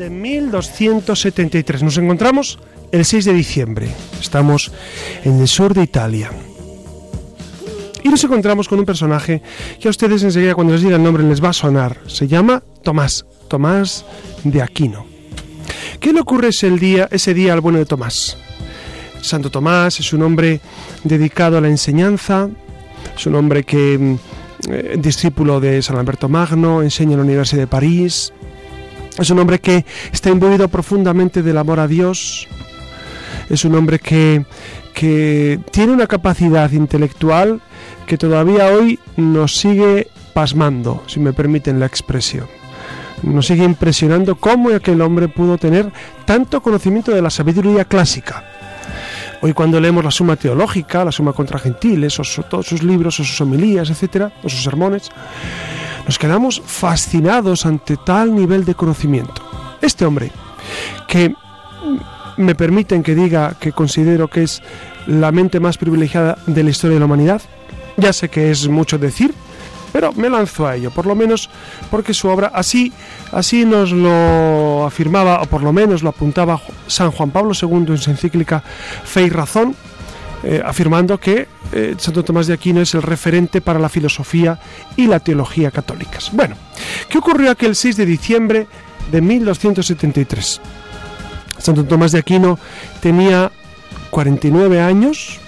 De 1273. Nos encontramos el 6 de diciembre. Estamos en el sur de Italia. Y nos encontramos con un personaje que a ustedes enseguida cuando les diga el nombre les va a sonar. Se llama Tomás, Tomás de Aquino. ¿Qué le ocurre ese día, ese día al bueno de Tomás? Santo Tomás es un hombre dedicado a la enseñanza, es un hombre que mm, eh, discípulo de San Alberto Magno, enseña en la Universidad de París, es un hombre que está imbuido profundamente del amor a Dios. Es un hombre que, que tiene una capacidad intelectual que todavía hoy nos sigue pasmando, si me permiten la expresión. Nos sigue impresionando cómo aquel hombre pudo tener tanto conocimiento de la sabiduría clásica. Hoy cuando leemos la Suma Teológica, la Suma contra Gentiles, o todos sus libros, o sus homilías, etcétera, o sus sermones, nos quedamos fascinados ante tal nivel de conocimiento. Este hombre, que me permiten que diga que considero que es la mente más privilegiada de la historia de la humanidad, ya sé que es mucho decir, pero me lanzo a ello, por lo menos porque su obra así, así nos lo afirmaba, o por lo menos lo apuntaba San Juan Pablo II en su encíclica Fe y Razón, eh, afirmando que eh, Santo Tomás de Aquino es el referente para la filosofía y la teología católicas. Bueno, ¿qué ocurrió aquel 6 de diciembre de 1273? Santo Tomás de Aquino tenía 49 años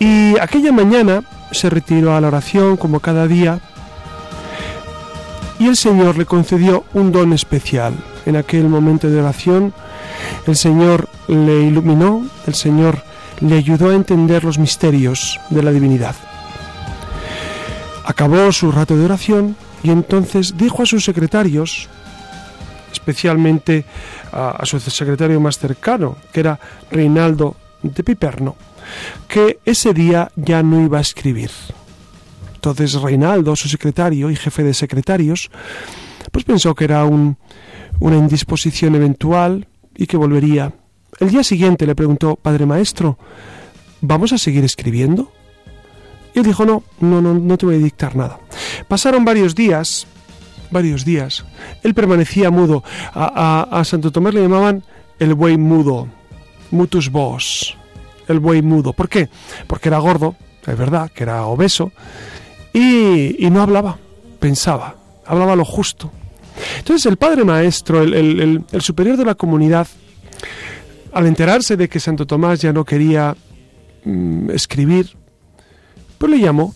y aquella mañana se retiró a la oración como cada día y el Señor le concedió un don especial. En aquel momento de oración el Señor le iluminó, el Señor le ayudó a entender los misterios de la divinidad. Acabó su rato de oración y entonces dijo a sus secretarios, especialmente a, su secretario más cercano, que era Reinaldo de Piperno, que ese día ya no iba a escribir. Entonces Reinaldo, su secretario y jefe de secretarios, pues pensó que era una indisposición eventual y que volvería el día siguiente le preguntó, Padre Maestro, ¿vamos a seguir escribiendo? Y él dijo, no, no, no, no te voy a dictar nada. Pasaron varios días, varios días. Él permanecía mudo. A, Santo Tomás le llamaban el buey mudo, mutus vos, el buey mudo. ¿Por qué? Porque era gordo, es verdad, que era obeso, y, no hablaba, pensaba, hablaba lo justo. Entonces el padre maestro, el superior de la comunidad, al enterarse de que Santo Tomás ya no quería mm, escribir, pues le llamó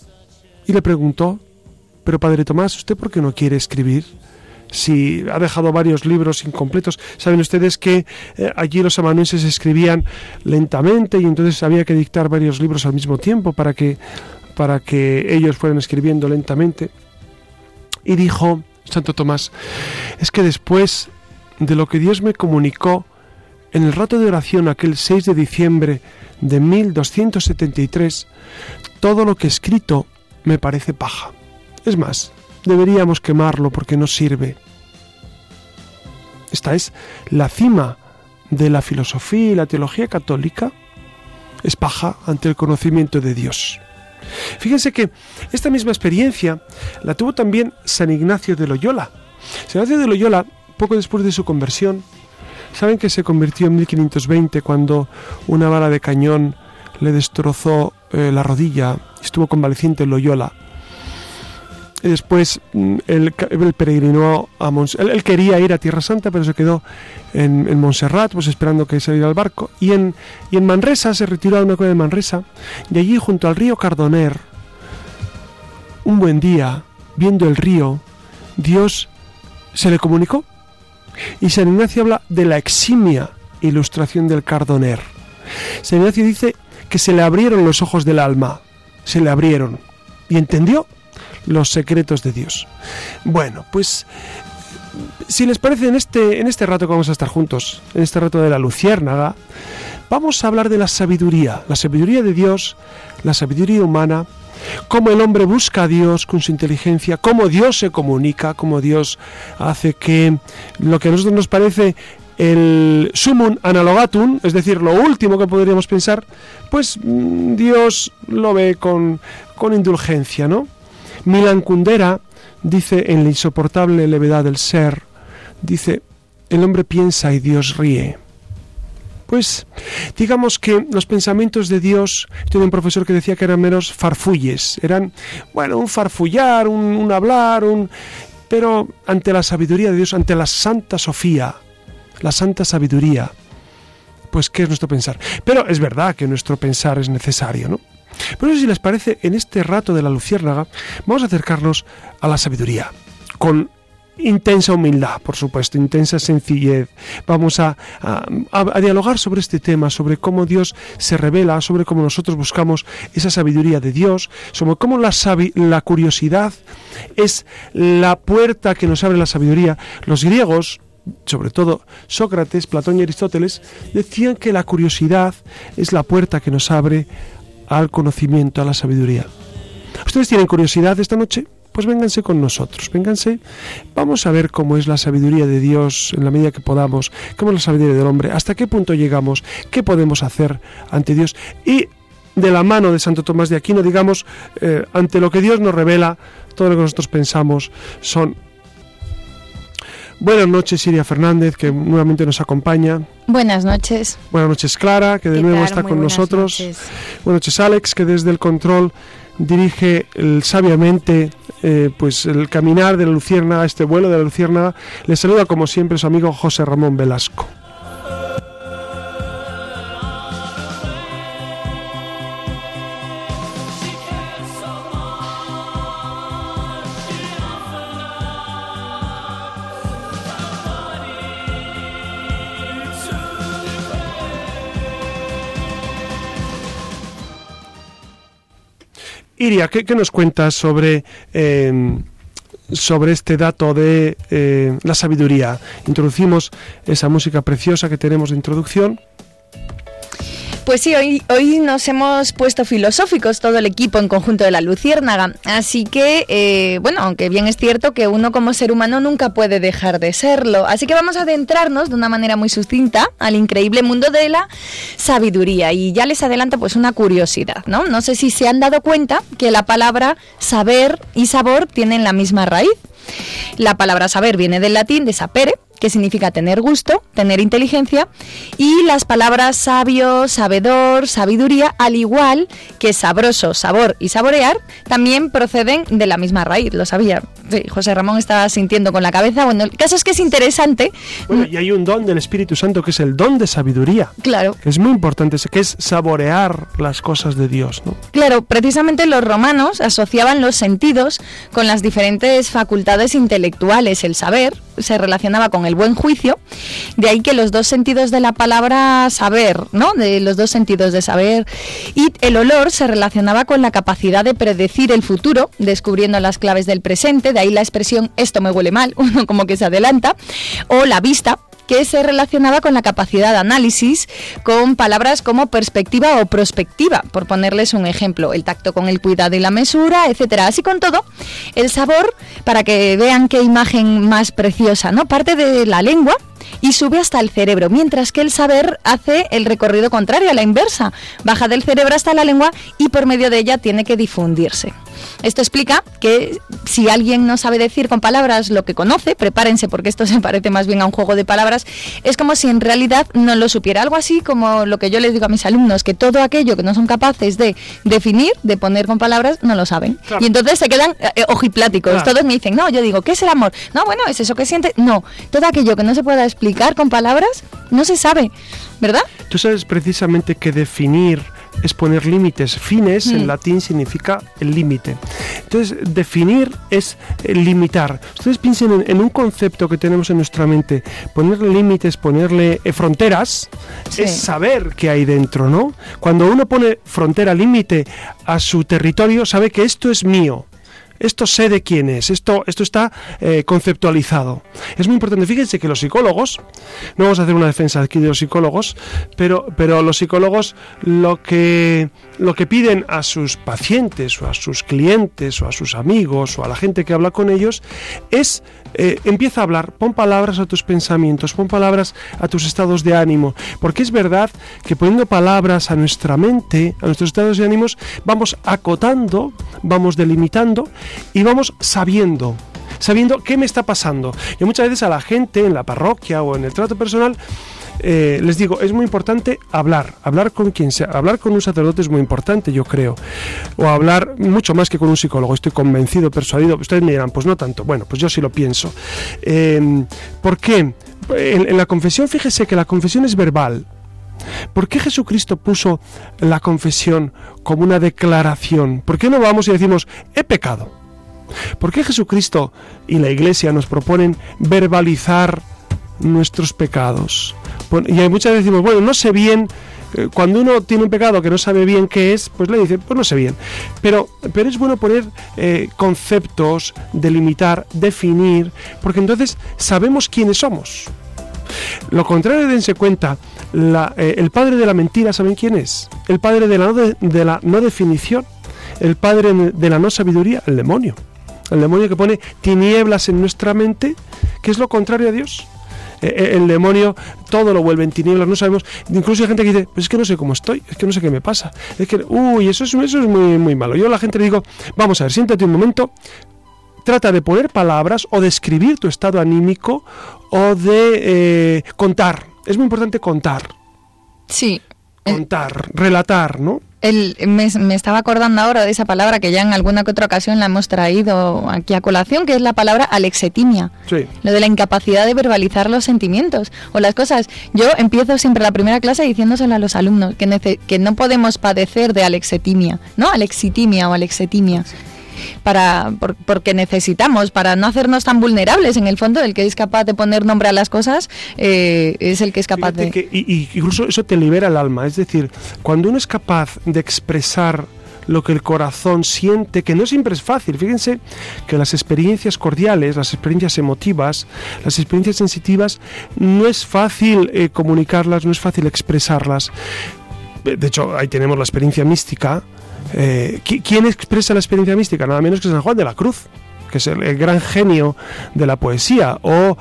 y le preguntó, pero Padre Tomás, ¿usted por qué no quiere escribir? Si ha dejado varios libros incompletos. Saben ustedes que eh, allí los amanuenses escribían lentamente y entonces había que dictar varios libros al mismo tiempo para que, para que ellos fueran escribiendo lentamente. Y dijo Santo Tomás, es que después de lo que Dios me comunicó, en el rato de oración aquel 6 de diciembre de 1273, todo lo que escrito me parece paja. Es más, deberíamos quemarlo porque no sirve. Esta es la cima de la filosofía y la teología católica. Es paja ante el conocimiento de Dios. Fíjense que esta misma experiencia la tuvo también San Ignacio de Loyola. San Ignacio de Loyola, poco después de su conversión, ¿Saben que se convirtió en 1520 cuando una bala de cañón le destrozó eh, la rodilla? Estuvo convaleciente en Loyola. Y después mm, él, peregrinó a Montserrat. Él, quería ir a Tierra Santa, pero se quedó en, Montserrat, pues esperando que saliera al barco. Y en, y en Manresa se retiró a una cueva de Manresa. Y allí, junto al río Cardoner, un buen día, viendo el río, Dios se le comunicó y San Ignacio habla de la eximia ilustración del Cardoner. San Ignacio dice que se le abrieron los ojos del alma, se le abrieron y entendió los secretos de Dios. Bueno, pues si les parece, en este, en este rato que vamos a estar juntos, en este rato de la luciérnaga, vamos a hablar de la sabiduría, la sabiduría de Dios, la sabiduría humana, cómo el hombre busca a Dios con su inteligencia, cómo Dios se comunica, cómo Dios hace que lo que a nosotros nos parece el sumum analogatum, es decir, lo último que podríamos pensar, pues mm, Dios lo ve con, con indulgencia, ¿no? Milan Kundera dice en la insoportable levedad del ser, dice, el hombre piensa y Dios ríe. Pues digamos que los pensamientos de Dios, tuve un profesor que decía que eran menos farfulles, eran, bueno, un farfullar, un, hablar, un... Pero ante la sabiduría de Dios, ante la Santa Sofía, la Santa Sabiduría, pues ¿qué es nuestro pensar? Pero es verdad que nuestro pensar es necesario, ¿no? Pero si les parece, en este rato de la luciérnaga, vamos a acercarnos a la sabiduría, con intensa humildad, por supuesto, intensa sencillez. Vamos a, dialogar sobre este tema, sobre cómo Dios se revela, sobre cómo nosotros buscamos esa sabiduría de Dios, sobre cómo la, la curiosidad es la puerta que nos abre la sabiduría. Los griegos, sobre todo Sócrates, Platón y Aristóteles, decían que la curiosidad es la puerta que nos abre al conocimiento, a la sabiduría. ¿Ustedes tienen curiosidad esta noche? Pues vénganse con nosotros, vénganse. Vamos a ver cómo es la sabiduría de Dios en la medida que podamos, cómo es la sabiduría del hombre, hasta qué punto llegamos, qué podemos hacer ante Dios. Y de la mano de Santo Tomás de Aquino, digamos, eh, ante lo que Dios nos revela, todo lo que nosotros pensamos son Buenas noches, Siria Fernández, que nuevamente nos acompaña. Buenas noches. Buenas noches, Clara, que de nuevo está con nosotros. Buenas noches, Alex, que desde el control dirige sabiamente eh, pues el caminar de la Luciérnaga, este vuelo de la Luciérnaga. Le saluda como siempre su amigo José Ramón Velasco. Iria, ¿qué, nos cuentas sobre, em, sobre este dato de eh, la sabiduría? Introducimos esa música preciosa que tenemos de introducción. Pues sí, hoy, hoy nos hemos puesto filosóficos todo el equipo en conjunto de la Luciérnaga. Así que, eh, bueno, aunque bien es cierto que uno como ser humano nunca puede dejar de serlo. Así que vamos a adentrarnos de una manera muy sucinta al increíble mundo de la sabiduría. Y ya les adelanto pues una curiosidad, ¿no? No sé si se han dado cuenta que la palabra saber y sabor tienen la misma raíz. La palabra saber viene del latín de sapere, que significa tener gusto, tener inteligencia, y las palabras sabio, sabedor, sabiduría, al igual que sabroso, sabor y saborear, también proceden de la misma raíz, lo sabía. José Ramón estaba sintiendo con la cabeza. Bueno, el caso es que es interesante. Bueno, y hay un don del Espíritu Santo que es el don de sabiduría. Claro. es muy importante, que es saborear las cosas de Dios, ¿no? Claro, precisamente los romanos asociaban los sentidos con las diferentes facultades intelectuales. El saber se relacionaba con el buen juicio, de ahí que los dos sentidos de la palabra saber, ¿no? De los dos sentidos de saber y el olor se relacionaba con la capacidad de predecir el futuro, descubriendo las claves del presente, de ahí la expresión esto me huele mal, uno como que se adelanta, o la vista, que se relacionaba con la capacidad de análisis, con palabras como perspectiva o prospectiva, por ponerles un ejemplo, el tacto con el cuidado y la mesura, etcétera. Así con todo, el sabor, para que vean qué imagen más preciosa, ¿no? Parte de la lengua y sube hasta el cerebro, mientras que el saber hace el recorrido contrario, a la inversa, baja del cerebro hasta la lengua y por medio de ella tiene que difundirse. Esto explica que si alguien no sabe decir con palabras lo que conoce, prepárense porque esto se parece más bien a un juego de palabras, es como si en realidad no lo supiera. Algo así como lo que yo les digo a mis alumnos, que todo aquello que no son capaces de definir, de poner con palabras, no lo saben. Y entonces se quedan eh, eh, ojipláticos. Todos me dicen, no, yo digo, ¿qué es el amor? No, bueno, es eso que siente. No, todo aquello que no se pueda explicar con palabras, no se sabe, ¿verdad? Tú sabes precisamente que definir es poner límites. Fines en mm. latín significa el límite. Entonces, definir es eh, limitar. Ustedes piensen en, un concepto que tenemos en nuestra mente. Ponerle límites, ponerle eh, fronteras, es saber qué hay dentro, ¿no? Cuando uno pone frontera, límite a su territorio, sabe que esto es mío esto sé de quién es, esto, esto está eh, conceptualizado. Es muy importante, fíjense que los psicólogos, no vamos a hacer una defensa aquí de los psicólogos, pero, pero los psicólogos lo que, lo que piden a sus pacientes o a sus clientes o a sus amigos o a la gente que habla con ellos es eh, empieza a hablar, pon palabras a tus pensamientos, pon palabras a tus estados de ánimo, porque es verdad que poniendo palabras a nuestra mente, a nuestros estados de ánimos, vamos acotando, vamos delimitando y vamos sabiendo sabiendo qué me está pasando. Yo muchas veces a la gente en la parroquia o en el trato personal eh, les digo, es muy importante hablar, hablar con quien sea, hablar con un sacerdote es muy importante, yo creo, o hablar mucho más que con un psicólogo, estoy convencido, persuadido, ustedes me dirán, pues no tanto, bueno, pues yo sí lo pienso. Eh, ¿Por qué? en la confesión, fíjese que la confesión es verbal, ¿Por qué Jesucristo puso la confesión como una declaración? ¿Por qué no vamos y decimos, he pecado? ¿Por qué Jesucristo y la Iglesia nos proponen verbalizar nuestros pecados? Y hay muchas veces decimos, bueno, no sé bien, eh, cuando uno tiene un pecado que no sabe bien qué es, pues le dice, pues no sé bien. Pero, pero es bueno poner eh, conceptos, delimitar, definir, porque entonces sabemos quiénes somos. Lo contrario, dense cuenta, eh, el padre de la mentira, ¿saben quién es? El padre de la, de la no definición, el padre de la no sabiduría, el demonio. El demonio que pone tinieblas en nuestra mente, que es lo contrario a Dios. Eh, eh, el demonio todo lo vuelve en tinieblas, no sabemos. Incluso hay gente que dice, pues es que no sé cómo estoy, es que no sé qué me pasa. Es que, uy, eso es, eso es muy, muy malo. Yo a la gente le digo, vamos a ver, siéntate un momento, trata de poner palabras o de escribir tu estado anímico o de eh, contar. Es muy importante contar. Sí. Contar, relatar, ¿no? El, me, estaba acordando ahora de esa palabra que ya en alguna que otra ocasión la hemos traído aquí a colación, que es la palabra alexetimia. Sí. Lo de la incapacidad de verbalizar los sentimientos o las cosas. Yo empiezo siempre la primera clase diciéndoselo a los alumnos que, que no podemos padecer de alexetimia, ¿no? Alexitimia o alexetimia para porque necesitamos para no hacernos tan vulnerables en el fondo el que es capaz de poner nombre a las cosas eh, es el que es capaz de que, y, incluso eso te libera el alma es decir cuando uno es capaz de expresar lo que el corazón siente, que no siempre es fácil. Fíjense que las experiencias cordiales, las experiencias emotivas, las experiencias sensitivas, no es fácil eh, comunicarlas, no es fácil expresarlas. De hecho, ahí tenemos la experiencia mística, eh, ¿Quién expresa la experiencia mística? Nada menos que San Juan de la Cruz que es el, gran genio de la poesía, o,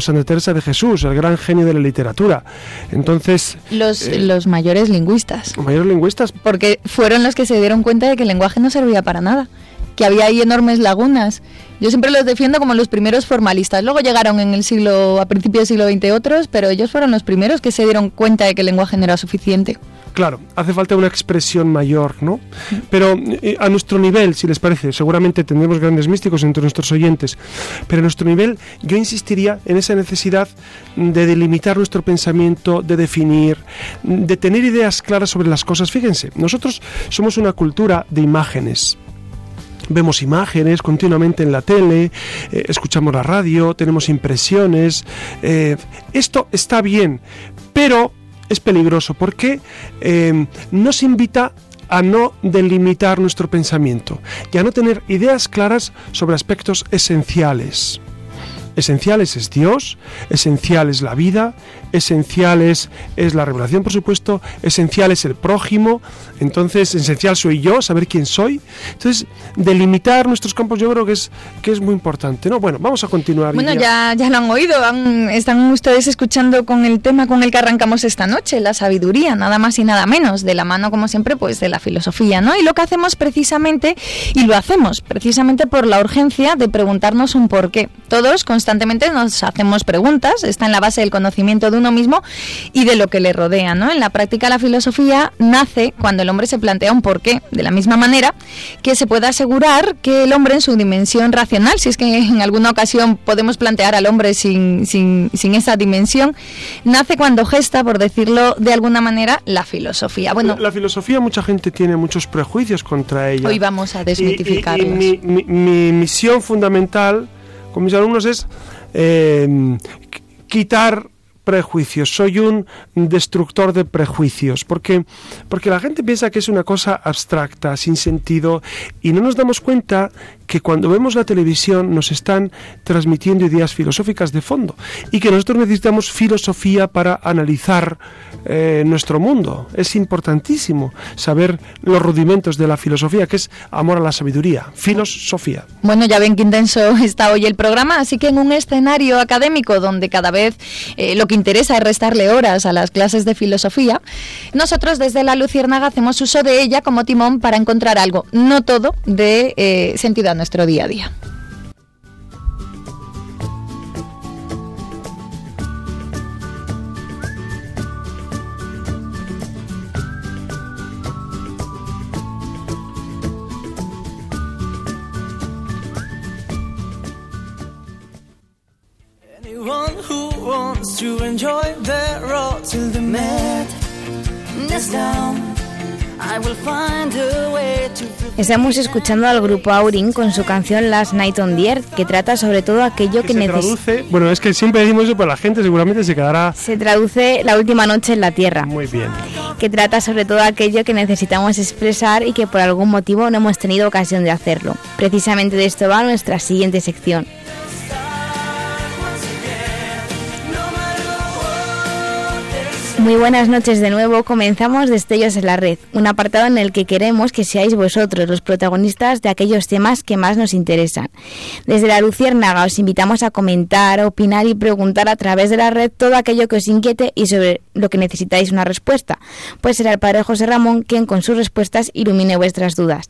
Santa Teresa de Jesús, el gran genio de la literatura. Entonces... Los, eh, los mayores lingüistas. Los mayores lingüistas. Porque fueron los que se dieron cuenta de que el lenguaje no servía para nada, que había ahí enormes lagunas. Yo siempre los defiendo como los primeros formalistas. Luego llegaron en el siglo, a principios del siglo XX otros, pero ellos fueron los primeros que se dieron cuenta de que el lenguaje no era suficiente. Claro, hace falta una expresión mayor, ¿no? Pero eh, a nuestro nivel, si les parece, seguramente tendremos grandes místicos entre nuestros oyentes, pero a nuestro nivel yo insistiría en esa necesidad de delimitar nuestro pensamiento, de definir, de tener ideas claras sobre las cosas. Fíjense, nosotros somos una cultura de imágenes vemos imágenes continuamente en la tele, eh, escuchamos la radio, tenemos impresiones. Eh, esto está bien, pero es peligroso porque eh, nos invita a no delimitar nuestro pensamiento y a no tener ideas claras sobre aspectos esenciales. Esenciales es Dios, esencial es la vida, esencial es, la revelación, por supuesto, esencial es el prójimo, entonces esencial soy yo, saber quién soy. Entonces, delimitar nuestros campos yo creo que es, que es muy importante. ¿no? Bueno, vamos a continuar. Bueno, ya, ya lo han oído, están ustedes escuchando con el tema con el que arrancamos esta noche, la sabiduría, nada más y nada menos, de la mano, como siempre, pues de la filosofía, ¿no? Y lo que hacemos precisamente, y lo hacemos precisamente por la urgencia de preguntarnos un por qué. Todos constantemente nos hacemos preguntas, está en la base del conocimiento de uno mismo y de lo que le rodea. ¿no? En la práctica la filosofía nace cuando el hombre se plantea un porqué, de la misma manera que se puede asegurar que el hombre en su dimensión racional, si es que en alguna ocasión podemos plantear al hombre sin, sin, sin esa dimensión, nace cuando gesta, por decirlo de alguna manera, la filosofía. Bueno, la, filosofía mucha gente tiene muchos prejuicios contra ella. Hoy vamos a desmitificarlos. mi, misión fundamental con mis alumnos es eh, quitar prejuicios, soy un destructor de prejuicios, porque, porque la gente piensa que es una cosa abstracta, sin sentido, y no nos damos cuenta que cuando vemos la televisión nos están transmitiendo ideas filosóficas de fondo y que nosotros necesitamos filosofía para analizar eh, nuestro mundo. Es importantísimo saber los rudimentos de la filosofía, que es amor a la sabiduría, filosofía. Bueno, ya ven que intenso está hoy el programa, así que en un escenario académico donde cada vez eh, lo que interesa es restarle horas a las clases de filosofía, nosotros desde la Luciérnaga hacemos uso de ella como timón para encontrar algo, no todo, de eh, sentido nuestro día a día. Wants to enjoy their road till the madness down Estamos escuchando al grupo Aurin con su canción Last Night on the Earth, que trata sobre todo aquello que, que traduce, bueno, es que siempre decimos eso, pero la gente seguramente se quedará... Se traduce La última noche en la Tierra. Muy bien. Que trata sobre todo aquello que necesitamos expresar y que por algún motivo no hemos tenido ocasión de hacerlo. Precisamente de esto va nuestra siguiente sección. Muy buenas noches de nuevo. Comenzamos Destellos en la Red, un apartado en el que queremos que seáis vosotros los protagonistas de aquellos temas que más nos interesan. Desde la Luciérnaga os invitamos a comentar, opinar y preguntar a través de la red todo aquello que os inquiete y sobre lo que necesitáis una respuesta, pues será el Padre José Ramón quien con sus respuestas ilumine vuestras dudas.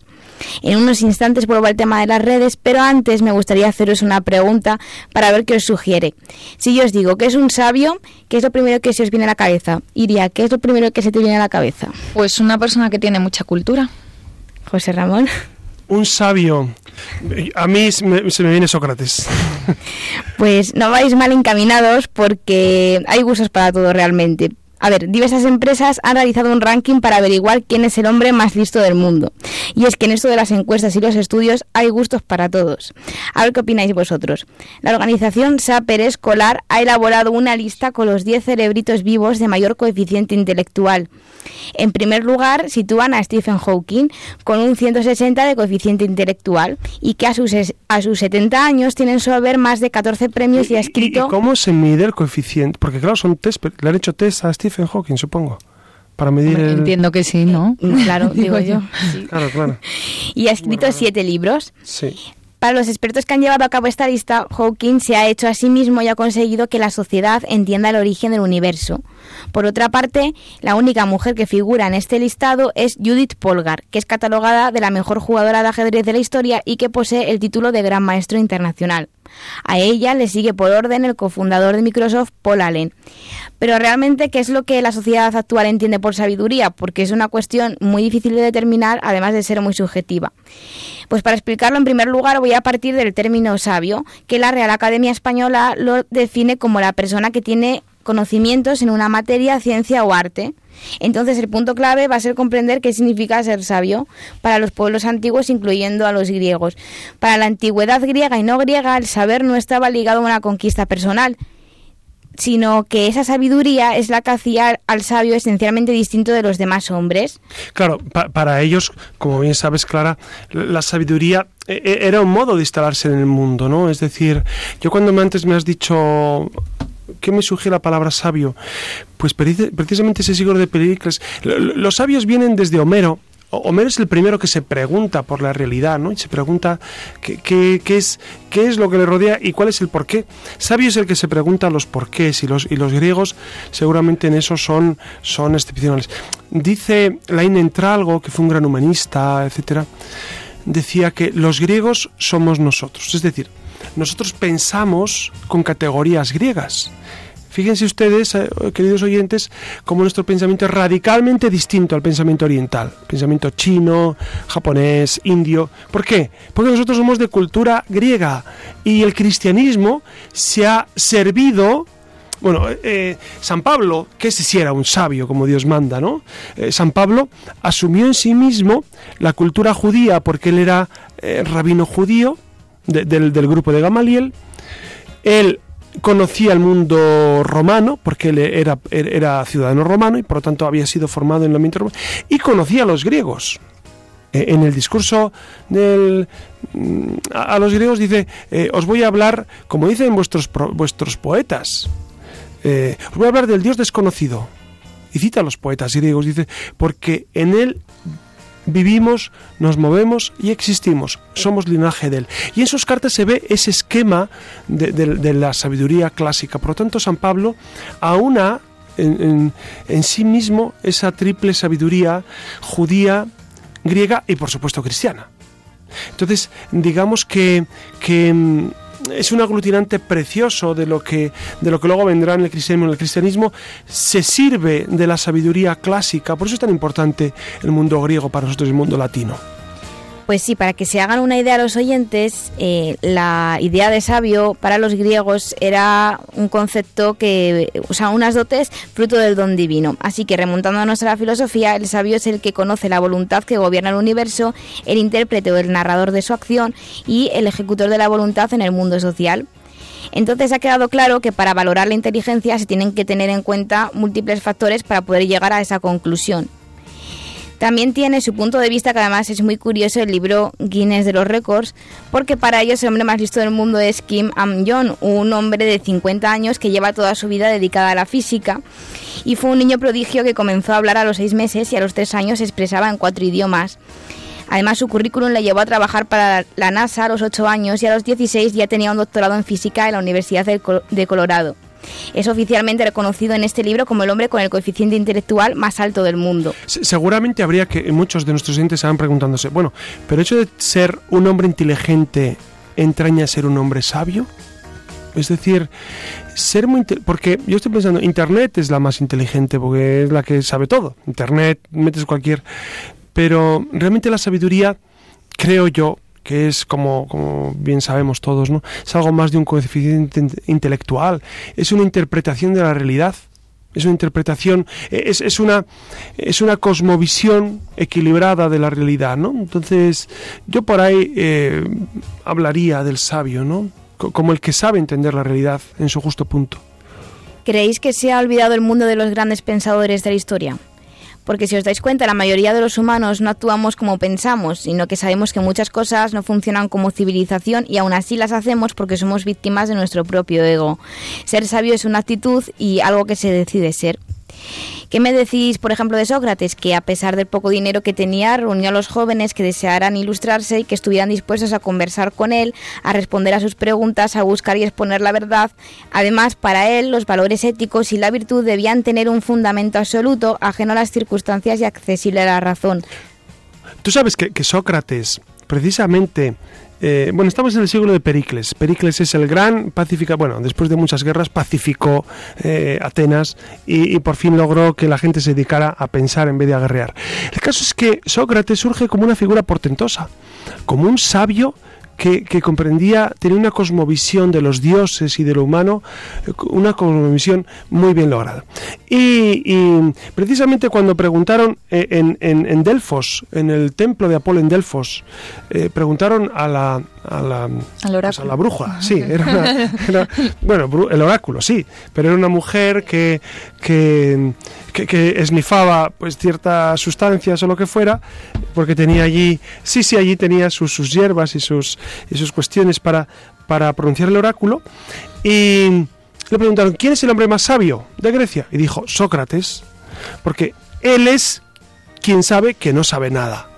En unos instantes vuelvo al tema de las redes, pero antes me gustaría haceros una pregunta para ver qué os sugiere. Si yo os digo que es un sabio, ¿qué es lo primero que se os viene a la cabeza? Iría, ¿qué es lo primero que se te viene a la cabeza? Pues una persona que tiene mucha cultura. José Ramón. Un sabio. A mí se me, se me viene Sócrates. Pues no vais mal encaminados porque hay gustos para todo realmente. A ver, diversas empresas han realizado un ranking para averiguar quién es el hombre más listo del mundo. Y es que en esto de las encuestas y los estudios hay gustos para todos. A ver qué opináis vosotros. La organización SAPER Escolar ha elaborado una lista con los 10 cerebritos vivos de mayor coeficiente intelectual. En primer lugar, sitúan a Stephen Hawking con un 160 de coeficiente intelectual y que a sus, a sus 70 años tienen su haber más de 14 premios y, ha escrito... ¿Y cómo se mide el coeficiente? Porque claro, son test, le han hecho test a Stephen Stephen Hawking, supongo. Para medir el... Entiendo que sí, ¿no? Claro, digo yo. Claro, claro. Y ha escrito siete libros. Sí. Para los expertos que han llevado a cabo esta lista, Hawking se ha hecho a sí mismo y ha conseguido que la sociedad entienda el origen del universo. Por otra parte, la única mujer que figura en este listado es Judith Polgar, que es catalogada de la mejor jugadora de ajedrez de la historia y que posee el título de Gran Maestro Internacional. A ella le sigue por orden el cofundador de Microsoft, Paul Allen. Pero realmente, ¿qué es lo que la sociedad actual entiende por sabiduría? Porque es una cuestión muy difícil de determinar, además de ser muy subjetiva. Pues para explicarlo, en primer lugar, voy a partir del término sabio, que la Real Academia Española lo define como la persona que tiene conocimientos en una materia, ciencia o arte. Entonces el punto clave va a ser comprender qué significa ser sabio para los pueblos antiguos, incluyendo a los griegos. Para la antigüedad griega y no griega, el saber no estaba ligado a una conquista personal, sino que esa sabiduría es la que hacía al sabio esencialmente distinto de los demás hombres. Claro, para ellos, como bien sabes, Clara, la sabiduría e, e, era un modo de instalarse en el mundo, ¿no? Es decir, yo cuando antes me has dicho ¿Qué me sugiere la palabra sabio? Pues precisamente ese siglo de Pericles. Los sabios vienen desde Homero. Homero es el primero que se pregunta por la realidad, ¿no? Y se pregunta qué, es, qué es lo que le rodea y cuál es el porqué. Sabio es el que se pregunta los porqués y los, y los griegos seguramente en eso son, son excepcionales. Dice Lain Entralgo, que fue un gran humanista, etcétera, decía que los griegos somos nosotros. Es decir, nosotros pensamos con categorías griegas. Fíjense ustedes, eh, queridos oyentes, cómo nuestro pensamiento es radicalmente distinto al pensamiento oriental, pensamiento chino, japonés, indio. ¿Por qué? Porque nosotros somos de cultura griega y el cristianismo se ha servido bueno, eh, San Pablo, que ese sí era un sabio como Dios manda, ¿no? Eh, San Pablo asumió en sí mismo la cultura judía porque él era rabino judío del, grupo de Gamaliel. Él conocía el mundo romano, porque él era, era ciudadano romano y por lo tanto había sido formado en el ambiente romano, y conocía a los griegos. Eh, en el discurso del, mm, a los griegos dice, eh, os voy a hablar, como dicen vuestros, vuestros poetas, eh, os voy a hablar del Dios desconocido. Y cita a los poetas griegos, dice, porque en él vivimos, nos movemos y existimos. Somos linaje de Él. Y en sus cartas se ve ese esquema de, la sabiduría clásica. Por lo tanto, San Pablo aúna en, en, sí mismo esa triple sabiduría judía, griega y por supuesto cristiana. Entonces, digamos que, que mm, es un aglutinante precioso de lo que de lo que luego vendrá en el cristianismo. El cristianismo se sirve de la sabiduría clásica, por eso es tan importante el mundo griego para nosotros y el mundo latino. Pues sí, para que se hagan una idea a los oyentes, eh, la idea de sabio para los griegos era un concepto que, o sea, unas dotes fruto del don divino. Así que remontándonos a la filosofía, el sabio es el que conoce la voluntad que gobierna el universo, el intérprete o el narrador de su acción y el ejecutor de la voluntad en el mundo social. Entonces ha quedado claro que para valorar la inteligencia se tienen que tener en cuenta múltiples factores para poder llegar a esa conclusión. También tiene su punto de vista, que además es muy curioso, el libro Guinness de los Récords, porque para ellos el hombre más listo del mundo es Kim Am-jong, un hombre de 50 años que lleva toda su vida dedicada a la física y fue un niño prodigio que comenzó a hablar a los 6 meses y a los 3 años se expresaba en cuatro idiomas. Además, su currículum le llevó a trabajar para la NASA a los 8 años y a los 16 ya tenía un doctorado en física en la Universidad de Colorado. Es oficialmente reconocido en este libro como el hombre con el coeficiente intelectual más alto del mundo. Seguramente habría que muchos de nuestros oyentes estaban preguntándose, bueno, pero el hecho de ser un hombre inteligente entraña ser un hombre sabio. Es decir, ser muy porque yo estoy pensando, Internet es la más inteligente porque es la que sabe todo. Internet metes cualquier, pero realmente la sabiduría creo yo que es como, como bien sabemos todos, ¿no? Es algo más de un coeficiente intelectual, es una interpretación de la realidad, es una interpretación, e, es, es, una, es una cosmovisión equilibrada de la realidad, ¿no? Entonces, yo por ahí eh, hablaría del sabio, ¿no? Como el que sabe entender la realidad en su justo punto. ¿Creéis que se ha olvidado el mundo de los grandes pensadores de la historia? Porque si os dais cuenta, la mayoría de los humanos no actuamos como pensamos, sino que sabemos que muchas cosas no funcionan como civilización y aún así las hacemos porque somos víctimas de nuestro propio ego. Ser sabio es una actitud y algo que se decide ser. ¿Qué me decís, por ejemplo, de Sócrates, que a pesar del poco dinero que tenía, reunió a los jóvenes que desearan ilustrarse y que estuvieran dispuestos a conversar con él, a responder a sus preguntas, a buscar y exponer la verdad? Además, para él, los valores éticos y la virtud debían tener un fundamento absoluto, ajeno a las circunstancias y accesible a la razón. Tú sabes que, que Sócrates, precisamente, eh, bueno, estamos en el siglo de Pericles. Pericles es el gran pacificador, bueno, después de muchas guerras pacificó eh, Atenas y, por fin logró que la gente se dedicara a pensar en vez de a guerrear. El caso es que Sócrates surge como una figura portentosa, como un sabio que, comprendía, tenía una cosmovisión de los dioses y de lo humano, eh, una cosmovisión muy bien lograda. Y, precisamente cuando preguntaron eh, en, Delfos, en el templo de Apolo en Delfos, eh, preguntaron a la, a la, pues a la bruja, sí, era, bueno, el oráculo, sí, pero era una mujer que, que, que, esnifaba pues ciertas sustancias o lo que fuera, porque tenía allí, sí, sí, allí tenía sus, sus hierbas y sus, y sus cuestiones para, para pronunciar el oráculo, y le preguntaron, ¿quién es el hombre más sabio de Grecia? Y dijo, Sócrates, porque él es quien sabe que no sabe nada.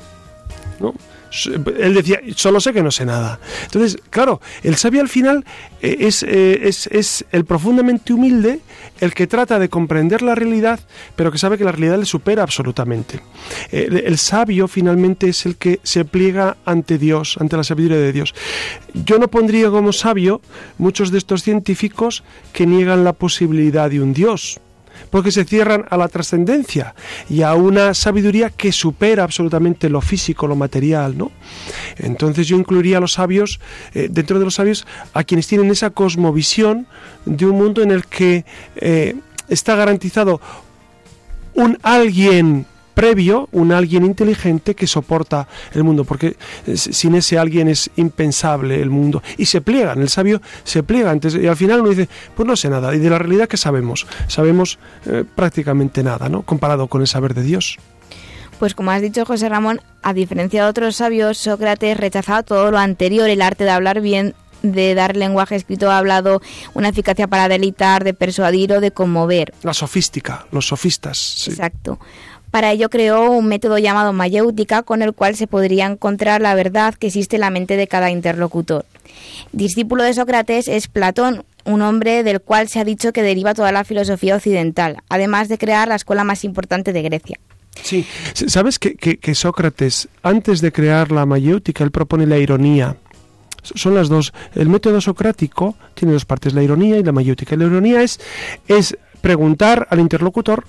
Él decía, solo sé que no sé nada. Entonces, claro, el sabio al final eh, es, eh, es, es, el profundamente humilde, el que trata de comprender la realidad, pero que sabe que la realidad le supera absolutamente. Eh, el sabio finalmente es el que se pliega ante Dios, ante la sabiduría de Dios. Yo no pondría como sabio muchos de estos científicos que niegan la posibilidad de un Dios porque se cierran a la trascendencia y a una sabiduría que supera absolutamente lo físico, lo material, ¿no? Entonces yo incluiría a los sabios, eh, dentro de los sabios, a quienes tienen esa cosmovisión de un mundo en el que eh, está garantizado un alguien previo, un alguien inteligente que soporta el mundo, porque sin ese alguien es impensable el mundo. Y se pliegan, el sabio se pliega antes, y al final uno dice, pues no sé nada, y de la realidad que sabemos, sabemos eh, prácticamente nada, ¿no? Comparado con el saber de Dios. Pues como has dicho José Ramón, a diferencia de otros sabios, Sócrates rechazaba todo lo anterior, el arte de hablar bien, de dar lenguaje escrito hablado, una eficacia para delitar, de persuadir o de conmover. La sofística, los sofistas. Exacto. Para ello creó un método llamado mayéutica con el cual se podría encontrar la verdad que existe en la mente de cada interlocutor. Discípulo de Sócrates es Platón, un hombre del cual se ha dicho que deriva toda la filosofía occidental, además de crear la escuela más importante de Grecia. Sí, ¿sabes que, que, Sócrates, antes de crear la mayéutica, él propone la ironía? Son las dos. El método socrático tiene dos partes, la ironía y la mayéutica. La ironía es, es preguntar al interlocutor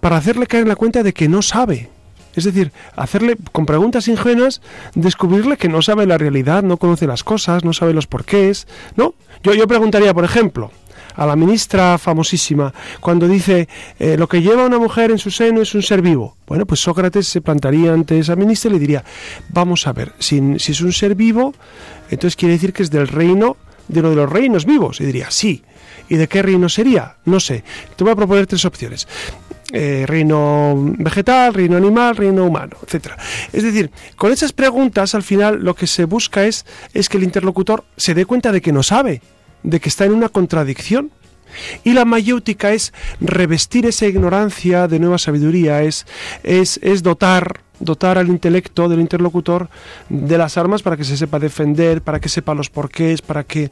para hacerle caer en la cuenta de que no sabe. Es decir, hacerle con preguntas ingenuas, descubrirle que no sabe la realidad, no conoce las cosas, no sabe los porqués, ¿no? Yo, yo preguntaría, por ejemplo, a la ministra famosísima, cuando dice eh, lo que lleva una mujer en su seno es un ser vivo. Bueno, pues Sócrates se plantaría ante esa ministra y le diría, vamos a ver, si, si es un ser vivo, entonces quiere decir que es del reino, de uno de los reinos vivos. Y diría, sí. ¿Y de qué reino sería? No sé. Te voy a proponer tres opciones. Eh, reino vegetal, reino animal, reino humano, etcétera. Es decir, con esas preguntas al final lo que se busca es, es que el interlocutor se dé cuenta de que no sabe, de que está en una contradicción. Y la mayéutica es revestir esa ignorancia de nueva sabiduría, es, es, es dotar dotar al intelecto del interlocutor de las armas para que se sepa defender, para que sepa los porqués, para que,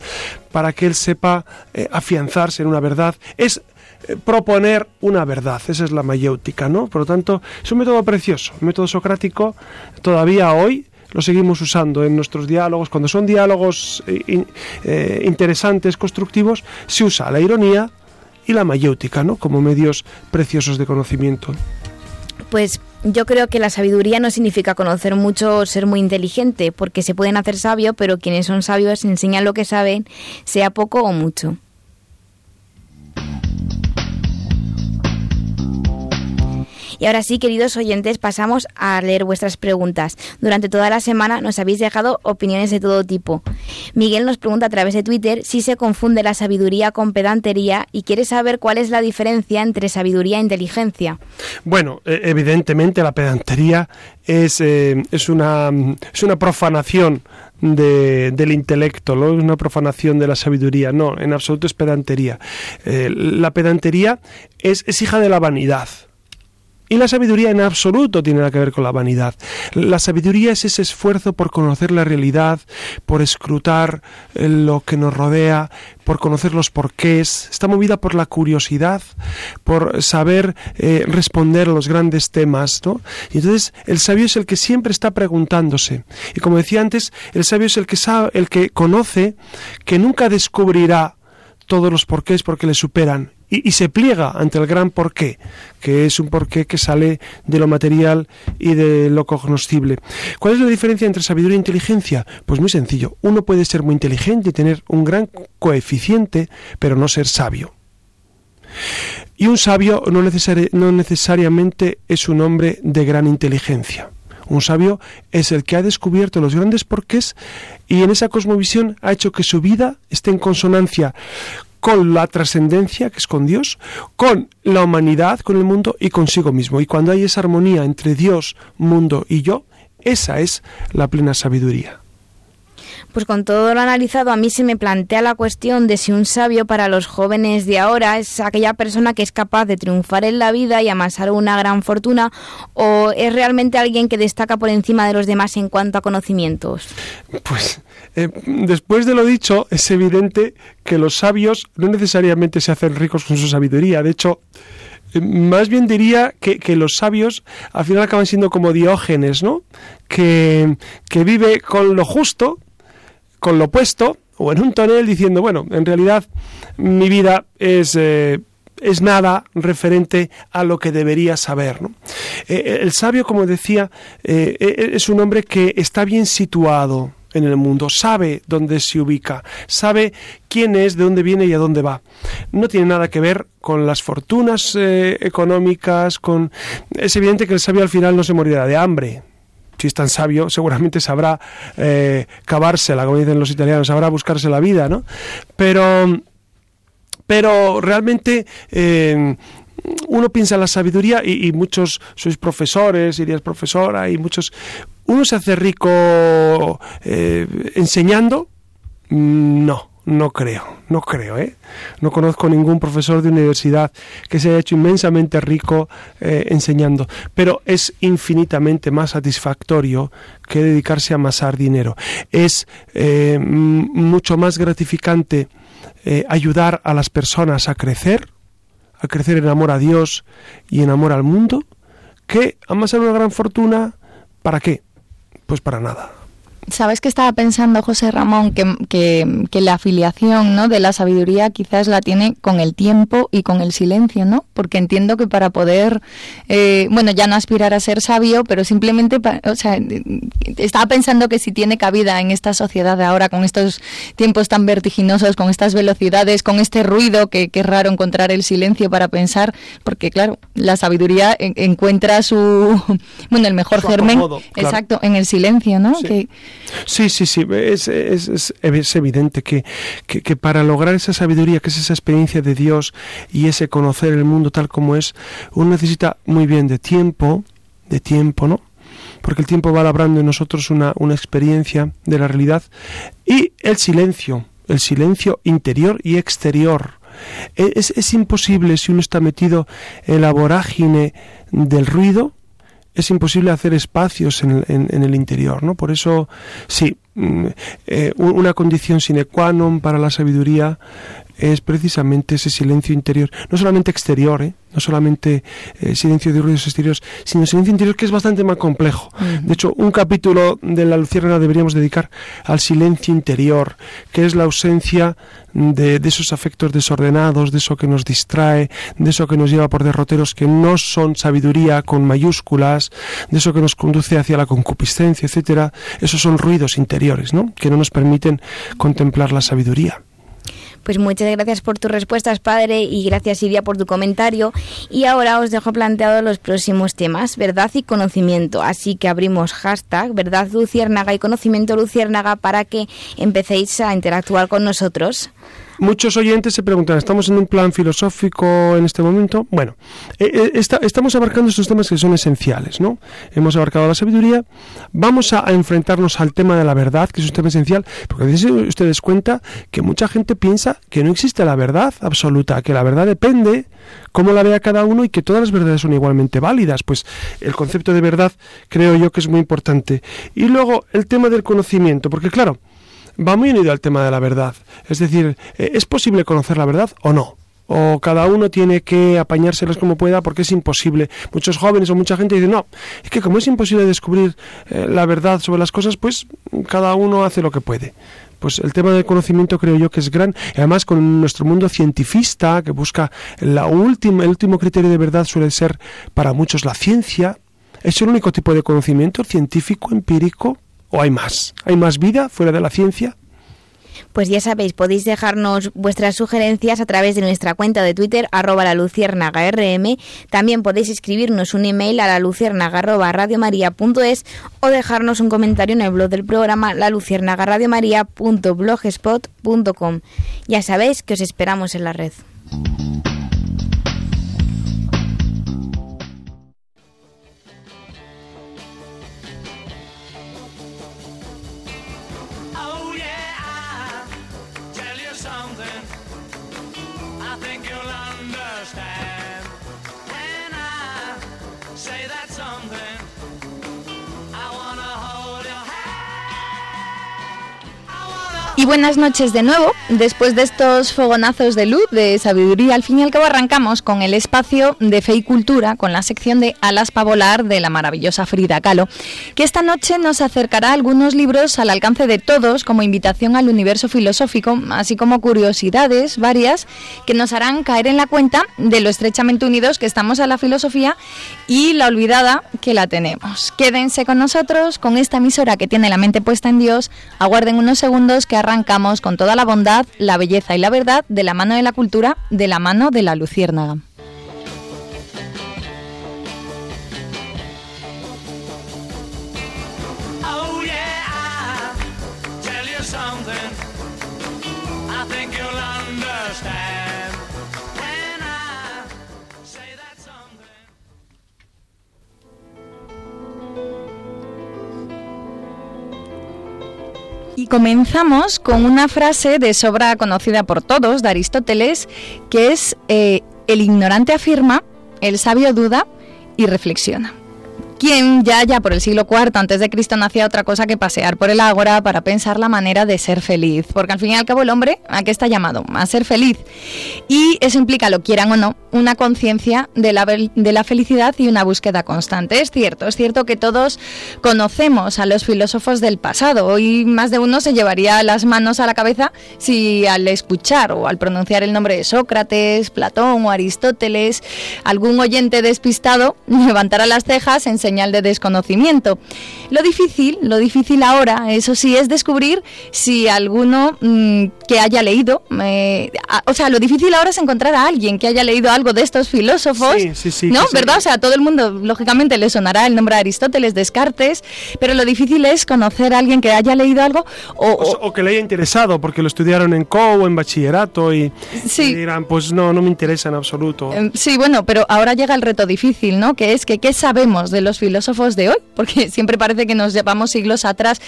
para que él sepa eh, afianzarse en una verdad. Es eh, proponer una verdad. Esa es la mayéutica, ¿no? Por lo tanto, es un método precioso, método socrático. Todavía hoy lo seguimos usando en nuestros diálogos. Cuando son diálogos eh, interesantes, constructivos, se usa la ironía y la mayéutica, ¿no? Como medios preciosos de conocimiento. Pues yo creo que la sabiduría no significa conocer mucho o ser muy inteligente, porque se pueden hacer sabio, pero quienes son sabios enseñan lo que saben, sea poco o mucho. Y ahora sí, queridos oyentes, pasamos a leer vuestras preguntas. Durante toda la semana nos habéis dejado opiniones de todo tipo. Miguel nos pregunta a través de Twitter si se confunde la sabiduría con pedantería y quiere saber cuál es la diferencia entre sabiduría e inteligencia. Bueno, e, evidentemente la pedantería es, eh, es, una, es una profanación del intelecto, ¿no? es una profanación de la sabiduría. No, en absoluto es pedantería. Eh, la pedantería es, es hija de la vanidad. Y la sabiduría en absoluto tiene nada que ver con la vanidad. La sabiduría es ese esfuerzo por conocer la realidad, por escrutar eh, lo que nos rodea, por conocer los porqués. Está movida por la curiosidad, por saber eh, responder a los grandes temas. ¿no? Y entonces el sabio es el que siempre está preguntándose. Y como decía antes, el sabio es el que sabe, el que conoce, que nunca descubrirá todos los porqués porque le superan y, se pliega ante el gran porqué, que es un porqué que sale de lo material y de lo cognoscible. ¿Cuál es la diferencia entre sabiduría e inteligencia? Pues muy sencillo. Uno puede ser muy inteligente y tener un gran coeficiente, pero no ser sabio. Y un sabio no, no necesariamente es un hombre de gran inteligencia. Un sabio es el que ha descubierto los grandes porqués y en esa cosmovisión ha hecho que su vida esté en consonancia con la trascendencia que es con Dios, con la humanidad, con el mundo y consigo mismo. Y cuando hay esa armonía entre Dios, mundo y yo, esa es la plena sabiduría. Pues con todo lo analizado, a mí se me plantea la cuestión de si un sabio para los jóvenes de ahora es aquella persona que es capaz de triunfar en la vida y amasar una gran fortuna o es realmente alguien que destaca por encima de los demás en cuanto a conocimientos. Pues eh, después de lo dicho, es evidente que los sabios no necesariamente se hacen ricos con su sabiduría. De hecho, eh, más bien diría que, los sabios al final acaban siendo como Diógenes, ¿no? Que, que vive con lo justo, con lo opuesto o en un tonel diciendo, bueno, en realidad mi vida es... Eh, es nada referente a lo que debería saber. ¿no? Eh, el sabio, como decía, eh, es un hombre que está bien situado, en el mundo, sabe dónde se ubica, sabe quién es, de dónde viene y a dónde va. No tiene nada que ver con las fortunas eh, económicas, con... Es evidente que el sabio al final no se morirá de hambre, si es tan sabio, seguramente sabrá eh, cavársela, como dicen los italianos, sabrá buscarse la vida, ¿no? Pero, pero realmente eh, uno piensa en la sabiduría y, muchos sois profesores, irías profesora y muchos... ¿Uno se hace rico eh, enseñando? Mm, no no creo, no creo, ¿eh? No conozco ningún profesor de universidad que se haya hecho inmensamente rico eh, enseñando, pero es infinitamente más satisfactorio que dedicarse a amasar dinero. Es eh, mucho más gratificante eh, ayudar a las personas a crecer, a crecer en amor a Dios y en amor al mundo, que amasar una gran fortuna, ¿para qué? Pues para nada. ¿Sabes que estaba pensando, José Ramón, que, que, la afiliación ¿no? de la sabiduría quizás la tiene con el tiempo y con el silencio, ¿no? Porque entiendo que para poder, eh, bueno, ya no aspirar a ser sabio, pero simplemente, o sea, estaba pensando que si tiene cabida en esta sociedad de ahora, con estos tiempos tan vertiginosos, con estas velocidades, con este ruido, que, que es raro encontrar el silencio para pensar, porque claro, la sabiduría encuentra su, bueno, el mejor germen, exacto, en el silencio, ¿no? Que, Sí, sí, sí, es, es, es, evidente que, que, para lograr esa sabiduría, que es esa experiencia de Dios y ese conocer el mundo tal como es, uno necesita muy bien de tiempo, de tiempo, ¿no? Porque el tiempo va labrando en nosotros una, una experiencia de la realidad y el silencio, el silencio interior y exterior. E, es, es imposible si uno está metido en la vorágine del ruido, es imposible hacer espacios en el, interior, ¿no? Por eso, sí, mm, eh, una condición sine qua non para la sabiduría es precisamente ese silencio interior, no solamente exterior, ¿eh? no solamente eh, silencio de ruidos exteriores, sino silencio interior que es bastante más complejo. De hecho, un capítulo de la Luciérnaga deberíamos dedicar al silencio interior, que es la ausencia de, de, esos afectos desordenados, de eso que nos distrae, de eso que nos lleva por derroteros que no son sabiduría con mayúsculas, de eso que nos conduce hacia la concupiscencia, etcétera. Esos son ruidos interiores, ¿no? Que no nos permiten contemplar la sabiduría. Pues muchas gracias por tus respuestas, padre, y gracias, Iria, por tu comentario. Y ahora os dejo planteado los próximos temas, verdad y conocimiento. Así que abrimos hashtag verdad luciérnaga y conocimiento luciérnaga para que empecéis a interactuar con nosotros. Muchos oyentes se preguntan, ¿estamos en un plan filosófico en este momento? Bueno, eh, eh, estamos abarcando estos temas que son esenciales, ¿no? Hemos abarcado la sabiduría, vamos a, enfrentarnos al tema de la verdad, que es un tema esencial, porque si ustedes cuenta que mucha gente piensa que no existe la verdad absoluta, que la verdad depende cómo la vea cada uno y que todas las verdades son igualmente válidas. Pues el concepto de verdad creo yo que es muy importante. Y luego el tema del conocimiento, porque claro, va muy unido al tema de la verdad. Es decir, eh, ¿es posible conocer la verdad o no? o cada uno tiene que apañárselas como pueda porque es imposible. Muchos jóvenes o mucha gente dice, no, es que como es imposible descubrir eh, la verdad sobre las cosas, pues cada uno hace lo que puede. Pues el tema del conocimiento creo yo que es gran, además con nuestro mundo cientifista que busca la última, el último criterio de verdad suele ser para muchos la ciencia. ¿Es el único tipo de conocimiento científico, empírico? ¿O hay más? ¿Hay más vida fuera de la ciencia? Pues ya sabéis, podéis dejarnos vuestras sugerencias a través de nuestra cuenta de Twitter, arroba la luciérnaga rm. También podéis escribirnos un email a la luciérnaga arroba radiomaria.es o dejarnos un comentario en el blog del programa la radiomaria.blogspot.com. Ya sabéis que os esperamos en la red. Y buenas noches de nuevo. Después de estos fogonazos de luz, de sabiduría, al fin y al cabo arrancamos con el espacio de fe y cultura, con la sección de Alas para volar de la maravillosa Frida Kahlo, que esta noche nos acercará algunos libros al alcance de todos como invitación al universo filosófico, así como curiosidades varias que nos harán caer en la cuenta de lo estrechamente unidos que estamos a la filosofía y la olvidada que la tenemos. Quédense con nosotros, con esta emisora que tiene la mente puesta en Dios. Aguarden unos segundos que arrancamos con toda la bondad, la belleza y la verdad de la mano de la cultura, de la mano de la luciérnaga. Y comenzamos con una frase de sobra conocida por todos, de Aristóteles, que es, eh, el ignorante afirma, el sabio duda y reflexiona quien ya ya por el siglo IV antes de Cristo no hacía otra cosa que pasear por el ágora para pensar la manera de ser feliz, porque al fin y al cabo el hombre a qué está llamado, a ser feliz. Y eso implica, lo quieran o no, una conciencia de la, de la felicidad y una búsqueda constante. Es cierto, es cierto que todos conocemos a los filósofos del pasado. Hoy más de uno se llevaría las manos a la cabeza si al escuchar o al pronunciar el nombre de Sócrates, Platón o Aristóteles, algún oyente despistado levantara las cejas en señal de desconocimiento. Lo difícil, lo difícil ahora, eso sí, es descubrir si alguno mm, que haya leído, o sea, lo difícil ahora es encontrar a alguien que haya leído algo de estos filósofos, ¿no? ¿Verdad? O sea, todo el mundo, lógicamente, le sonará el nombre de Aristóteles, Descartes, pero lo difícil es conocer a alguien que haya leído algo o, que le haya interesado, porque lo estudiaron en CO o en bachillerato y, dirán, pues no, no me interesa en absoluto. Em, sí, bueno, pero ahora llega el reto difícil, ¿no? Que es que qué sabemos de los filósofos de hoy, porque siempre parece que nos llevamos siglos atrás.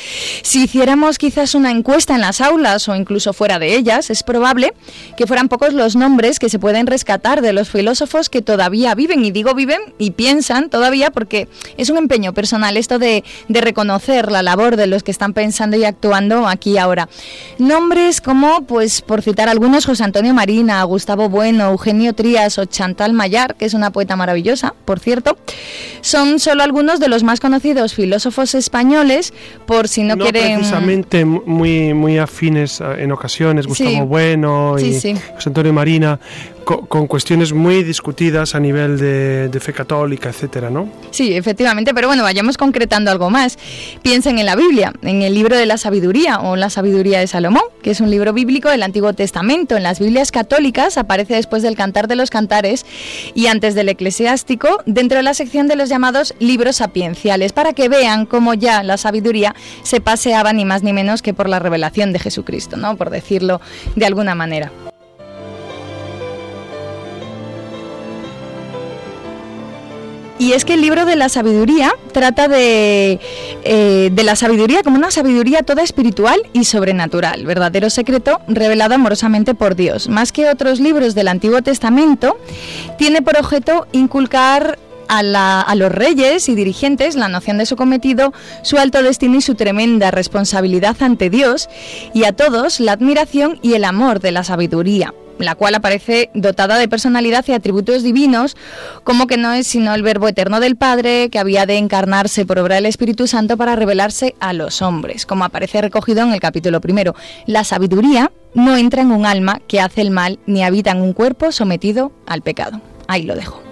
Si hiciéramos quizás una encuesta en las aulas o incluso fuera de ellas, es probable que fueran pocos los nombres que se pueden rescatar de los filósofos que todavía viven, y digo viven y piensan todavía porque es un empeño personal esto de, de reconocer la labor de los que están pensando y actuando aquí y ahora. Nombres como, pues por citar algunos, José Antonio Marina, Gustavo Bueno, Eugenio Trías o Chantal Mayar, que es una poeta maravillosa, por cierto, son solo algunos de los más conocidos filósofos españoles, por si no, quieren... precisamente muy, muy afines en ocasiones, Gustavo Bueno y José Antonio Marina, con, cuestiones muy discutidas a nivel de, fe católica, etcétera, ¿no? Sí, efectivamente, pero bueno, vayamos concretando algo más. Piensen en la Biblia, en el libro de la sabiduría o la sabiduría de Salomón, que es un libro bíblico del Antiguo Testamento. En las Biblias católicas aparece después del Cantar de los Cantares y antes del Eclesiástico, dentro de la sección de los llamados libros sapienciales, para que vean cómo ya la sabiduría se paseaba ni más ni menos que por la revelación de Jesucristo, ¿no? Por decirlo de alguna manera. Y es que el libro de la sabiduría trata de, eh, de la sabiduría como una sabiduría toda espiritual y sobrenatural, verdadero secreto revelado amorosamente por Dios. Más que otros libros del Antiguo Testamento, tiene por objeto inculcar a, a, los reyes y dirigentes la noción de su cometido, su alto destino y su tremenda responsabilidad ante Dios, y a todos la admiración y el amor de la sabiduría la cual aparece dotada de personalidad y atributos divinos, como que no es sino el verbo eterno del Padre, que había de encarnarse por obra del Espíritu Santo para revelarse a los hombres, como aparece recogido en el capítulo primero. La sabiduría no entra en un alma que hace el mal, ni habita en un cuerpo sometido al pecado. Ahí lo dejo.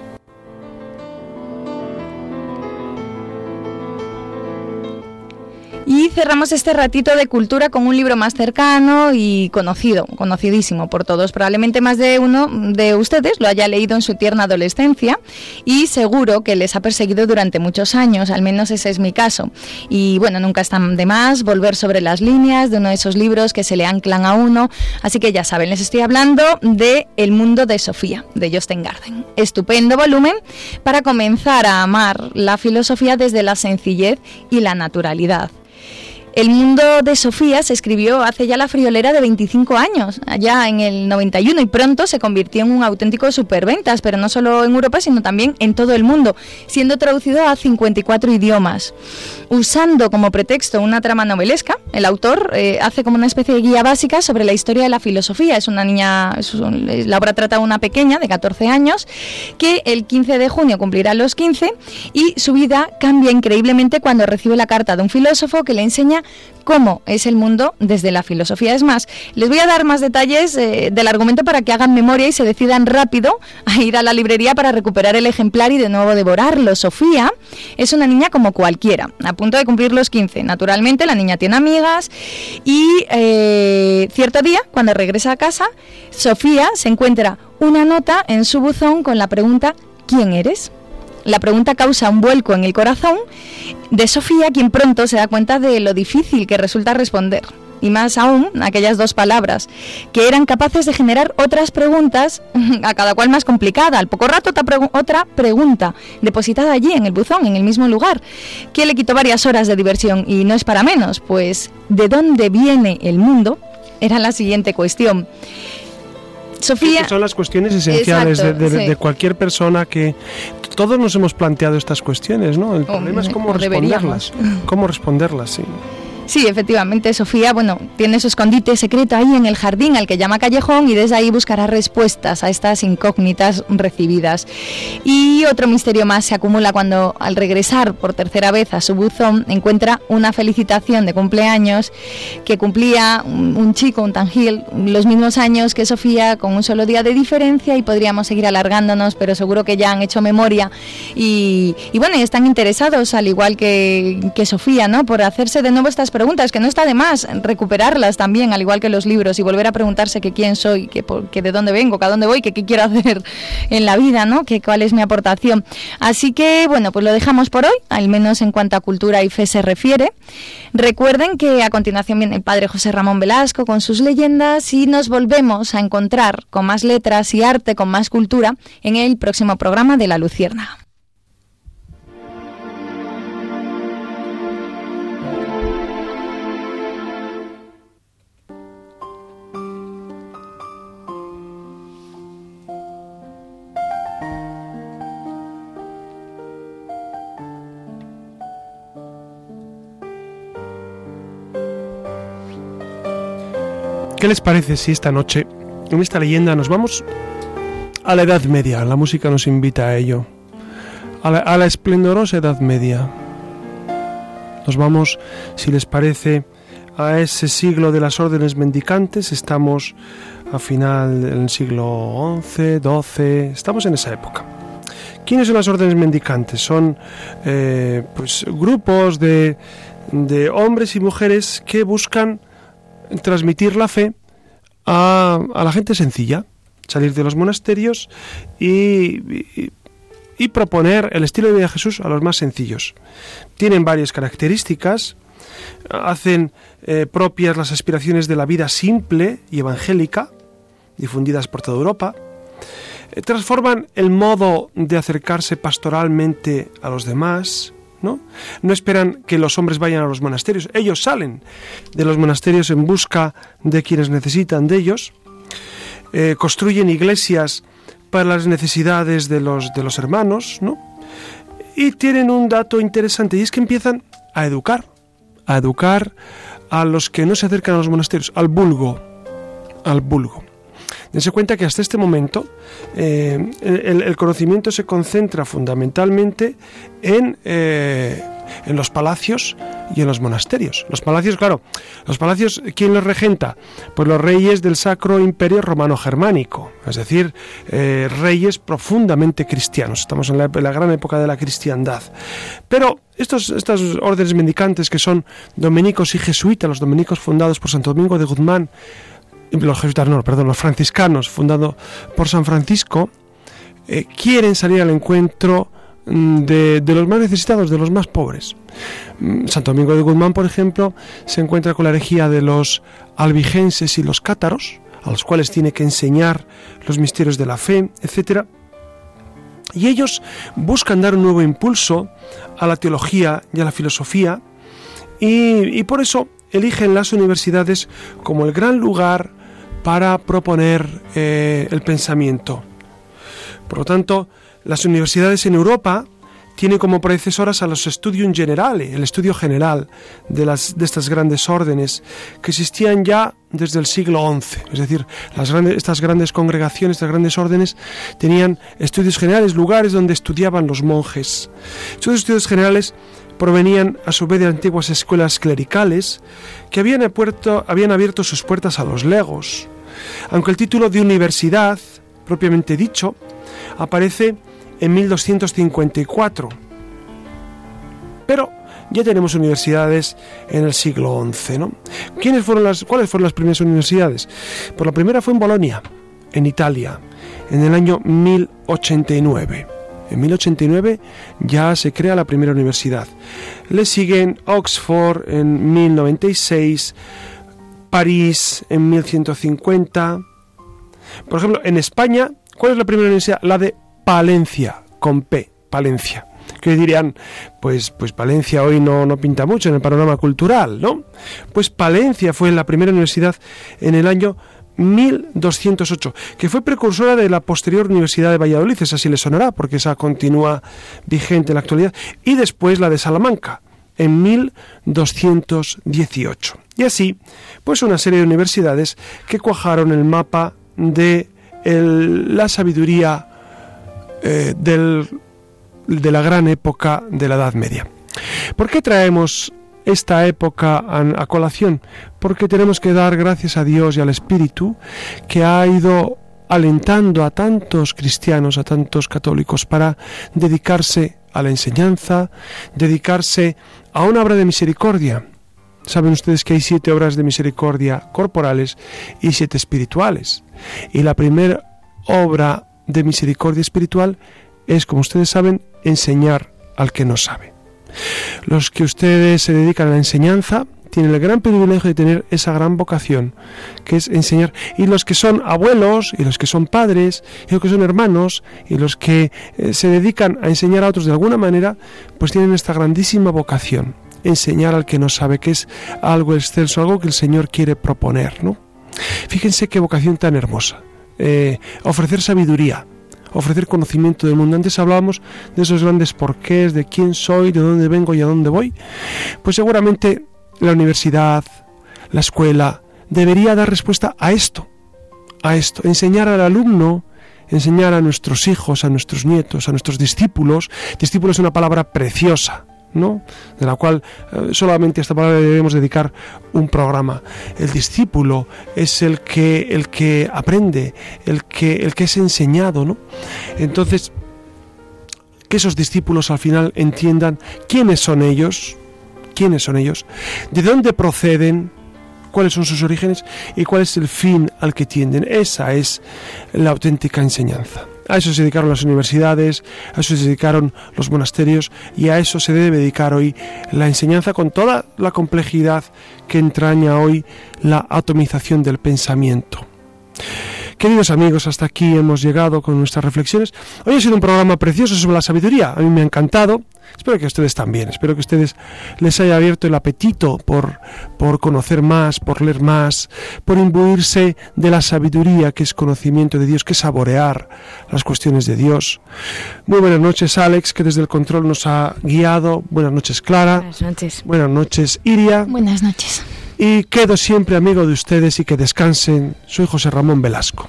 Y cerramos este ratito de cultura con un libro más cercano y conocido, conocidísimo por todos. Probablemente más de uno de ustedes lo haya leído en su tierna adolescencia y seguro que les ha perseguido durante muchos años, al menos ese es mi caso. Y bueno, nunca están de más volver sobre las líneas de uno de esos libros que se le anclan a uno. Así que ya saben, les estoy hablando de El mundo de Sofía, de Jostein Garden. Estupendo volumen para comenzar a amar la filosofía desde la sencillez y la naturalidad. El mundo de Sofía se escribió hace ya la friolera de 25 años, allá en el 91, y pronto se convirtió en un auténtico superventas, pero no solo en Europa, sino también en todo el mundo, siendo traducido a 54 idiomas. Usando como pretexto una trama novelesca, el autor eh, hace como una especie de guía básica sobre la historia de la filosofía. Es una niña, la obra trata de una pequeña de 14 años que el 15 de junio cumplirá los 15 y su vida cambia increíblemente cuando recibe la carta de un filósofo que le enseña cómo es el mundo desde la filosofía. Es más, les voy a dar más detalles eh, del argumento para que hagan memoria y se decidan rápido a ir a la librería para recuperar el ejemplar y de nuevo devorarlo. Sofía es una niña como cualquiera, a punto de cumplir los 15. Naturalmente, la niña tiene amigas y eh, cierto día, cuando regresa a casa, Sofía se encuentra una nota en su buzón con la pregunta ¿Quién eres? La pregunta causa un vuelco en el corazón de Sofía, quien pronto se da cuenta de lo difícil que resulta responder. Y más aún, aquellas dos palabras, que eran capaces de generar otras preguntas, a cada cual más complicada. Al poco rato otra, pregunta, depositada allí en el buzón, en el mismo lugar, que le quitó varias horas de diversión. Y no es para menos, pues ¿de dónde viene el mundo? Era la siguiente cuestión. Sofía. son las cuestiones esenciales de, cualquier persona que todos nos hemos planteado estas cuestiones, ¿no? El problema es cómo responderlas. Cómo responderlas, sí. Sí, efectivamente, Sofía, bueno, tiene su escondite secreto ahí en el jardín al que llama callejón y desde ahí buscará respuestas a estas incógnitas recibidas. Y otro misterio más se acumula cuando al regresar por tercera vez a su buzón encuentra una felicitación de cumpleaños que cumplía un, chico, un tangil, los mismos años que Sofía con un solo día de diferencia y podríamos seguir alargándonos, pero seguro que ya han hecho memoria y, bueno, y están interesados al igual que, que Sofía, ¿no? Por hacerse de nuevo estas preguntas, que no está de más recuperarlas también, al igual que los libros, y volver a preguntarse que quién soy, que, que de dónde vengo, que a dónde voy, qué quiero hacer en la vida, ¿no? Que cuál es mi aportación. Así que, bueno, pues lo dejamos por hoy, al menos en cuanto a cultura y fe se refiere. Recuerden que a continuación viene el padre José Ramón Velasco con sus leyendas y nos volvemos a encontrar con más letras y arte, con más cultura, en el próximo programa de La Lucierna. ¿Qué les parece si esta noche, en esta leyenda, nos vamos a la Edad Media? La música nos invita a ello. A la, esplendorosa Edad Media. Nos vamos, si les parece, a ese siglo de las órdenes mendicantes. Estamos a final del siglo XI, XII. Estamos en esa época. ¿Quiénes son las órdenes mendicantes? Son eh, pues, grupos de, de hombres y mujeres que buscan transmitir la fe a, la gente sencilla, salir de los monasterios y, proponer el estilo de vida de Jesús a los más sencillos. Tienen varias características, hacen eh, propias las aspiraciones de la vida simple y evangélica, difundidas por toda Europa, eh, transforman el modo de acercarse pastoralmente a los demás, ¿no? esperan que los hombres vayan a los monasterios, ellos salen de los monasterios en busca de quienes necesitan de ellos, eh, construyen iglesias para las necesidades de los, de los hermanos, ¿no? Y tienen un dato interesante y es que empiezan a educar, a educar a los que no se acercan a los monasterios, al vulgo, al vulgo. Dense cuenta que hasta este momento eh, el, conocimiento se concentra fundamentalmente en, eh, en los palacios y en los monasterios. Los palacios, claro, los palacios, ¿quién los regenta? Pues los reyes del Sacro Imperio Romano Germánico, es decir, eh, reyes profundamente cristianos. Estamos en la, en la, gran época de la cristiandad. Pero estos, estas órdenes mendicantes que son dominicos y jesuitas, los dominicos fundados por Santo Domingo de Guzmán, los jesuitas no, perdón, los franciscanos, fundado por San Francisco, eh, quieren salir al encuentro mm, de, los más necesitados, de los más pobres. Mm, Santo Domingo de Guzmán, por ejemplo, se encuentra con la herejía de los albigenses y los cátaros, a los cuales tiene que enseñar los misterios de la fe, etc. Y ellos buscan dar un nuevo impulso a la teología y a la filosofía y, por eso eligen las universidades como el gran lugar para proponer eh, el pensamiento. Por lo tanto, las universidades en Europa tienen como predecesoras a los Studium Generale, el estudio general de, las, de estas grandes órdenes, que existían ya desde el siglo XI. Es decir, las grandes, estas grandes congregaciones, estas grandes órdenes, tenían estudios generales, lugares donde estudiaban los monjes. Estos estudios generales provenían a su vez de antiguas escuelas clericales que habían, habían abierto sus puertas a los legos. Aunque el título de universidad, propiamente dicho, aparece en 1254. Pero ya tenemos universidades en el siglo XI. ¿no? ¿Quiénes fueron las, ¿Cuáles fueron las primeras universidades? Pues la primera fue en Bolonia, en Italia, en el año 1089. En 1089 ya se crea la primera universidad. Le siguen Oxford en 1096, París en 1150. Por ejemplo, en España, ¿cuál es la primera universidad? La de Palencia, con P, Palencia. Que dirían, pues, pues Palencia hoy no, no pinta mucho en el panorama cultural, ¿no? Pues Palencia fue la primera universidad en el año 1208, que fue precursora de la posterior Universidad de Valladolid, esa sí le sonará, porque esa continúa vigente en la actualidad, y después la de Salamanca, en 1218. Y así, pues una serie de universidades que cuajaron el mapa de la sabiduría eh, de la gran época de la Edad Media. ¿Por qué traemos esta época a, colación? Porque tenemos que dar gracias a Dios y al Espíritu que ha ido alentando a tantos cristianos, a tantos católicos, para dedicarse a la enseñanza, dedicarse a una obra de misericordia. Saben ustedes que hay siete obras de misericordia corporales y siete espirituales. Y la primera obra de misericordia espiritual es, como ustedes saben, enseñar al que no sabe. Los que ustedes se dedican a la enseñanza tienen el gran privilegio de tener esa gran vocación, que es enseñar. Y los que son abuelos, y los que son padres, y los que son hermanos, y los que eh, se dedican a enseñar a otros de alguna manera, pues tienen esta grandísima vocación, enseñar al que no sabe, que es algo excelso, algo que el Señor quiere proponer, ¿no? Fíjense qué vocación tan hermosa. Eh, ofrecer sabiduría, ofrecer conocimiento del mundo. Antes hablábamos de esos grandes porqués, de quién soy, de dónde vengo y a dónde voy. Pues seguramente la universidad, la escuela, debería dar respuesta a esto, a esto, enseñar al alumno, enseñar a nuestros hijos, a nuestros nietos, a nuestros discípulos. Discípulo es una palabra preciosa, ¿no? de la cual eh, solamente a esta palabra debemos dedicar un programa. El discípulo es el que, el que aprende, el que, el que es enseñado. ¿no? Entonces, que esos discípulos al final entiendan quiénes son ellos, quiénes son ellos, de dónde proceden, cuáles son sus orígenes y cuál es el fin al que tienden. Esa es la auténtica enseñanza. A eso se dedicaron las universidades, a eso se dedicaron los monasterios y a eso se debe dedicar hoy la enseñanza con toda la complejidad que entraña hoy la atomización del pensamiento. Queridos amigos, hasta aquí hemos llegado con nuestras reflexiones. Hoy ha sido un programa precioso sobre la sabiduría. A mí me ha encantado. Espero que a ustedes también. Espero que a ustedes les haya abierto el apetito por, por conocer más, por leer más, por imbuirse de la sabiduría que es conocimiento de Dios, que es saborear las cuestiones de Dios. Muy buenas noches, Alex, que desde el control nos ha guiado. Buenas noches, Clara. Buenas noches. Buenas noches, Iria. Buenas noches. Y quedo siempre amigo de ustedes y que descansen. Soy José Ramón Velasco.